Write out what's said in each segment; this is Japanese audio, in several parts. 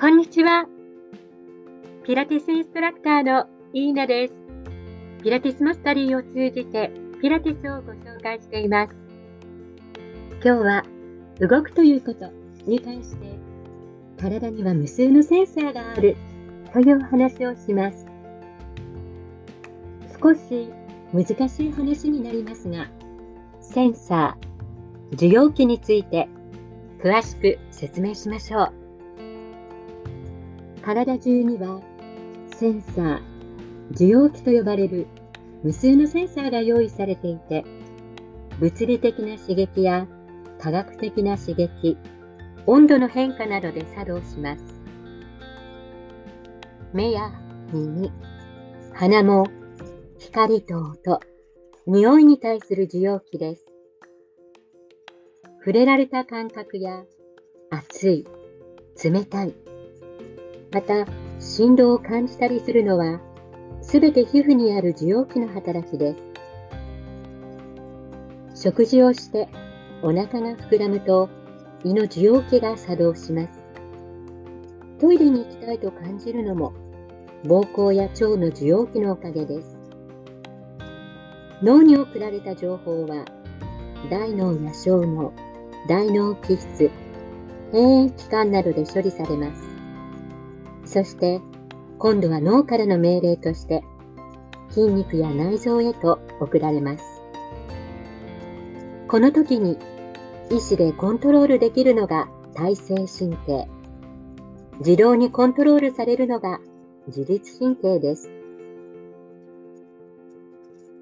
こんにちは。ピラティスインストラクターのイーナです。ピラティスマスタリーを通じてピラティスをご紹介しています。今日は動くということに関して体には無数のセンサーがあるというお話をします。少し難しい話になりますが、センサー、受容器について詳しく説明しましょう。体中にはセンサー、受容器と呼ばれる無数のセンサーが用意されていて、物理的な刺激や科学的な刺激、温度の変化などで作動します。目や耳、鼻も光と音、匂いに対する受容器です。触れられた感覚や熱い、冷たい、また振動を感じたりするのはすべて皮膚にある受容器の働きです。食事をしてお腹が膨らむと胃の受容器が作動します。トイレに行きたいと感じるのも膀胱や腸の受容器のおかげです。脳に送られた情報は大脳や小脳、大脳気質、変炎器官などで処理されます。そして今度は脳からの命令として筋肉や内臓へと送られます。この時に意志でコントロールできるのが体性神経。自動にコントロールされるのが自律神経です。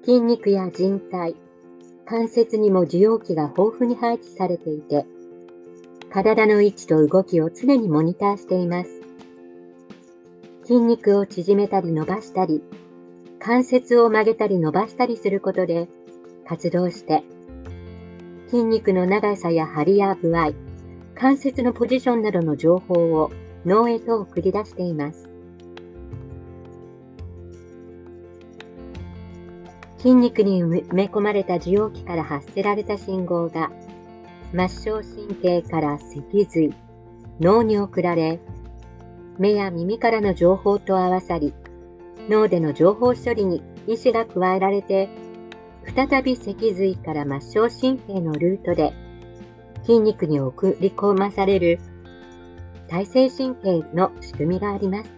筋肉や人体、関節にも受容器が豊富に配置されていて、体の位置と動きを常にモニターしています。筋肉を縮めたり伸ばしたり、関節を曲げたり伸ばしたりすることで活動して筋肉の長さや張りや具合、関節のポジションなどの情報を脳へと送り出しています。筋肉に埋め込まれた受容器から発せられた信号が末梢神経から脊髄、脳に送られ、目や耳からの情報と合わさり、脳での情報処理に意思が加えられて再び脊髄から末梢神経のルートで筋肉に送り込まされる体性神経の仕組みがあります。